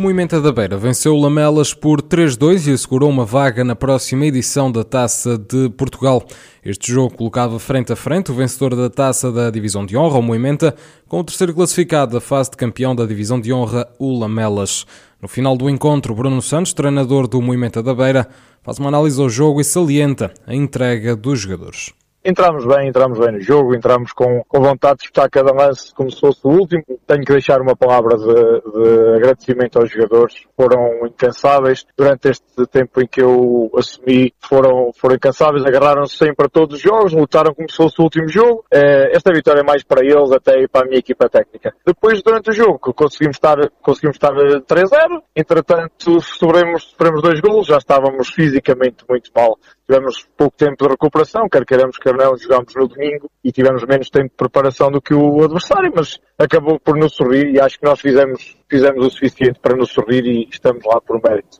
Moimenta da Beira venceu o Lamelas por 3-2 e assegurou uma vaga na próxima edição da Taça de Portugal. Este jogo colocava frente a frente o vencedor da Taça da Divisão de Honra, o Moimenta, com o terceiro classificado da fase de campeão da Divisão de Honra, o Lamelas. No final do encontro, Bruno Santos, treinador do Moimenta da Beira, faz uma análise ao jogo e salienta a entrega dos jogadores entramos bem, entramos bem no jogo, entramos com, com vontade de disputar cada lance como se fosse o último. Tenho que deixar uma palavra de, de agradecimento aos jogadores. Foram incansáveis. Durante este tempo em que eu assumi, foram, foram incansáveis, agarraram-se sempre a todos os jogos, lutaram como se fosse o último jogo. Eh, esta vitória é mais para eles até para a minha equipa técnica. Depois, durante o jogo, conseguimos estar, conseguimos estar 3-0. Entretanto, sofremos, sofremos dois golos, já estávamos fisicamente muito mal. Tivemos pouco tempo de recuperação, quer queiramos, quer não, jogámos no domingo e tivemos menos tempo de preparação do que o adversário, mas acabou por nos sorrir e acho que nós fizemos, fizemos o suficiente para nos sorrir e estamos lá por mérito.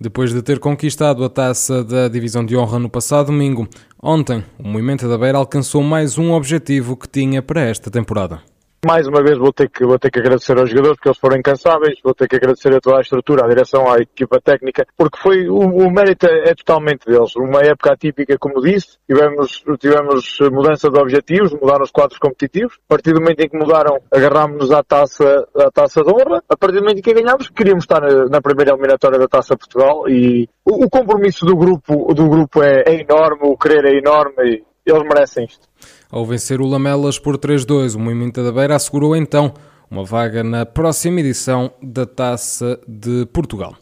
Depois de ter conquistado a taça da Divisão de Honra no passado domingo, ontem o Movimento da Beira alcançou mais um objetivo que tinha para esta temporada mais uma vez vou ter que, vou ter que agradecer aos jogadores porque eles foram incansáveis, vou ter que agradecer a toda a estrutura, à direção, à equipa técnica, porque foi, o, o mérito é, totalmente deles. Uma época atípica, como disse, tivemos, tivemos mudança de objetivos, mudaram os quadros competitivos, a partir do momento em que mudaram, agarrámos-nos à taça, à taça de honra, a partir do momento em que ganhámos, queríamos estar na, na primeira eliminatória da Taça Portugal e o, o compromisso do grupo, do grupo é, é enorme, o querer é enorme e eles merecem isto. Ao vencer o Lamelas por 3-2, o Movimento da Beira assegurou então uma vaga na próxima edição da Taça de Portugal.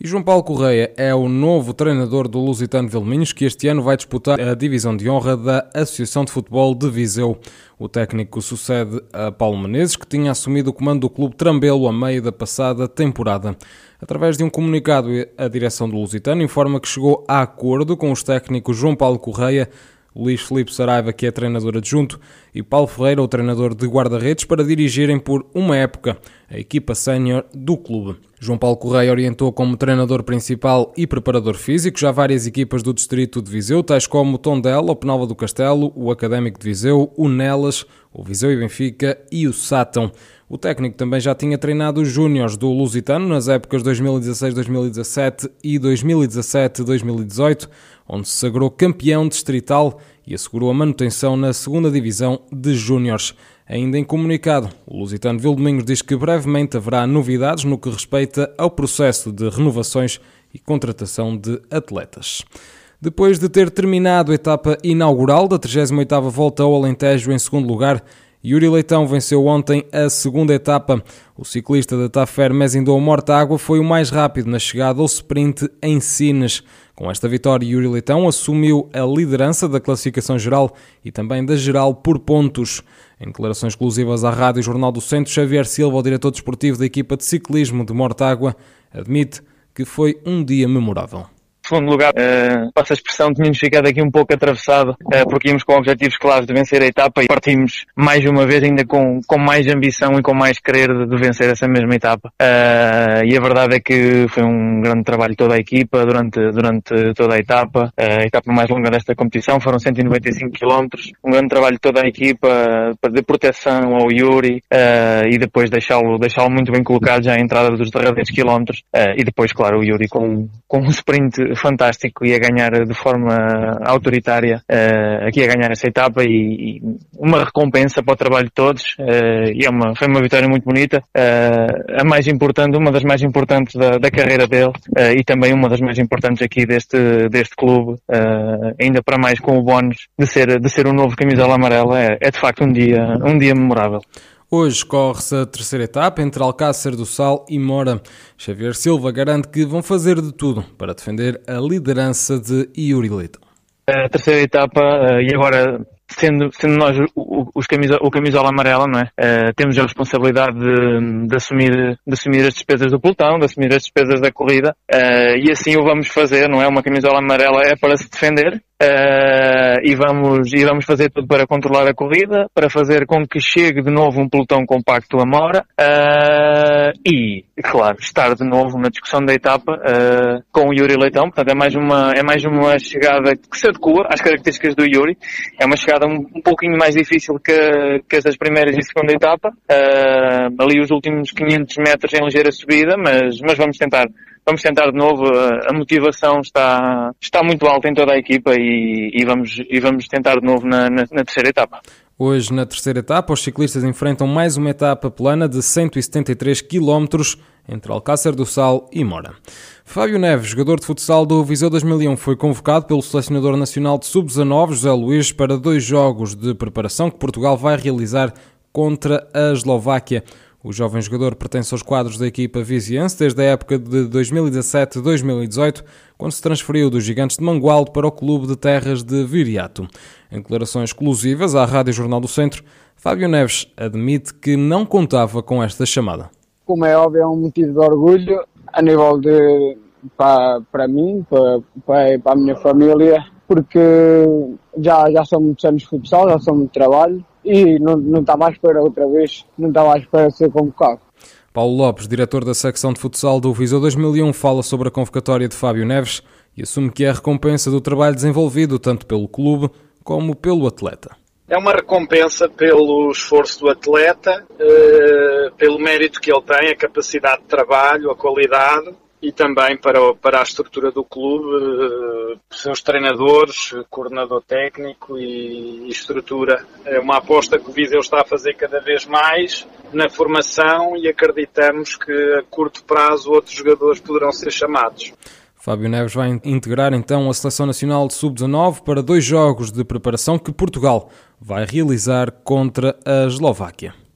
E João Paulo Correia é o novo treinador do Lusitano Vilminhos, que este ano vai disputar a divisão de honra da Associação de Futebol de Viseu. O técnico sucede a Paulo Menezes, que tinha assumido o comando do clube Trambelo a meio da passada temporada. Através de um comunicado, a direção do Lusitano informa que chegou a acordo com os técnicos João Paulo Correia Luís Felipe Saraiva, que é treinador adjunto, e Paulo Ferreira, o treinador de guarda-redes, para dirigirem por uma época a equipa sénior do clube. João Paulo Correia orientou como treinador principal e preparador físico já várias equipas do distrito de Viseu, tais como o Tondela, o Penalva do Castelo, o Académico de Viseu, o Nelas, o Viseu e Benfica e o Sátão. O técnico também já tinha treinado os júniores do Lusitano nas épocas 2016-2017 e 2017-2018, onde se sagrou campeão distrital e assegurou a manutenção na segunda divisão de júniores. Ainda em comunicado, o Lusitano Vildomingos diz que brevemente haverá novidades no que respeita ao processo de renovações e contratação de atletas. Depois de ter terminado a etapa inaugural da 38ª Volta ao Alentejo em segundo lugar, Yuri Leitão venceu ontem a segunda etapa. O ciclista da Tafer Mesindou Mortágua foi o mais rápido na chegada ao sprint em Sines. Com esta vitória, Yuri Leitão assumiu a liderança da classificação geral e também da geral por pontos. Em declarações exclusivas à Rádio Jornal do Centro, Xavier Silva, o diretor desportivo da equipa de ciclismo de Mortágua, admite que foi um dia memorável segundo lugar, uh, passa a expressão, tínhamos ficado aqui um pouco atravessado, uh, porque íamos com objetivos claros de vencer a etapa e partimos mais uma vez ainda com, com mais ambição e com mais querer de, de vencer essa mesma etapa. Uh, e a verdade é que foi um grande trabalho toda a equipa durante, durante toda a etapa. A etapa mais longa desta competição foram 195 km. Um grande trabalho toda a equipa de proteção ao Yuri e depois deixá-lo deixá muito bem colocado já à entrada dos derradeiros quilómetros. e depois, claro, o Yuri com, com um sprint fantástico e a ganhar de forma autoritária uh, aqui a ganhar essa etapa e, e, uma recompensa para o trabalho de todos uh, e é uma, foi uma vitória muito bonita uh, a mais importante, uma das mais importantes da, da carreira dele e também uma das mais importantes aqui deste, deste clube ainda para mais com o bónus de ser, de ser um novo camisola amarela é, é de facto um dia, um dia memorável. Hoje corre-se a terceira etapa entre Alcácer do Sal e Mora. Xavier Silva garante que vão fazer de tudo para defender a liderança de Yuri Leito. A terceira etapa, eh, e agora sendo, sendo nós o, os camisola, o camisola amarela, não é? Uh, temos a responsabilidade de, de, assumir, de assumir as despesas do pelotão, de assumir as despesas da corrida, uh, e assim o vamos fazer, não é? Uma camisola amarela é para se defender, Uh, e, vamos, e vamos fazer tudo para controlar a corrida, para fazer com que chegue de novo um pelotão compacto a Mora uh, e, claro, estar de novo na discussão da etapa uh, com o Yuri Leitão. Portanto, é mais uma, é mais uma chegada que se adequa às características do Yuri. É uma chegada um, um pouquinho mais difícil que, que as das primeiras e segunda etapa. ali os últimos 500 metros em ligeira subida, mas, mas vamos tentar vamos tentar de novo. A motivação está, está muito alta em toda a equipa e, e vamos, e vamos tentar de novo na, na, na terceira etapa. Hoje, na terceira etapa, os ciclistas enfrentam mais uma etapa plana de 173 km entre Alcácer do Sal e Mora. Fábio Neves, jogador de futsal do Viseu 2001, foi convocado pelo selecionador nacional de sub-19, José Luís, para dois jogos de preparação que Portugal vai realizar contra a Eslováquia. O jovem jogador pertence aos quadros da equipa viziense desde a época de 2017-2018, quando se transferiu dos Gigantes de Mangualdo para o Clube de Terras de Viriato. Em declarações exclusivas à Rádio Jornal do Centro, Fábio Neves admite que não contava com esta chamada. Como é óbvio, é um motivo de orgulho a nível de para, para mim, para, para, para a minha família, porque já, já são muitos anos de futsal, já são muito trabalho e não, não estava à espera outra vez, não estava à espera de ser convocado. Paulo Lopes, diretor da secção de futsal do Viseu 2001, fala sobre a convocatória de Fábio Neves e assume que é a recompensa do trabalho desenvolvido tanto pelo clube como pelo atleta. É uma recompensa pelo esforço do atleta, eh, pelo mérito que ele tem, a capacidade de trabalho, a qualidade e também para, para a estrutura do clube, eh, seus treinadores, coordenador técnico e, estrutura. É uma aposta que o Viseu está a fazer cada vez mais na formação e acreditamos que a curto prazo outros jogadores poderão ser chamados. Fábio Neves vai integrar então a Seleção Nacional de Sub-19 para dois jogos de preparação que Portugal vai realizar contra a Eslováquia.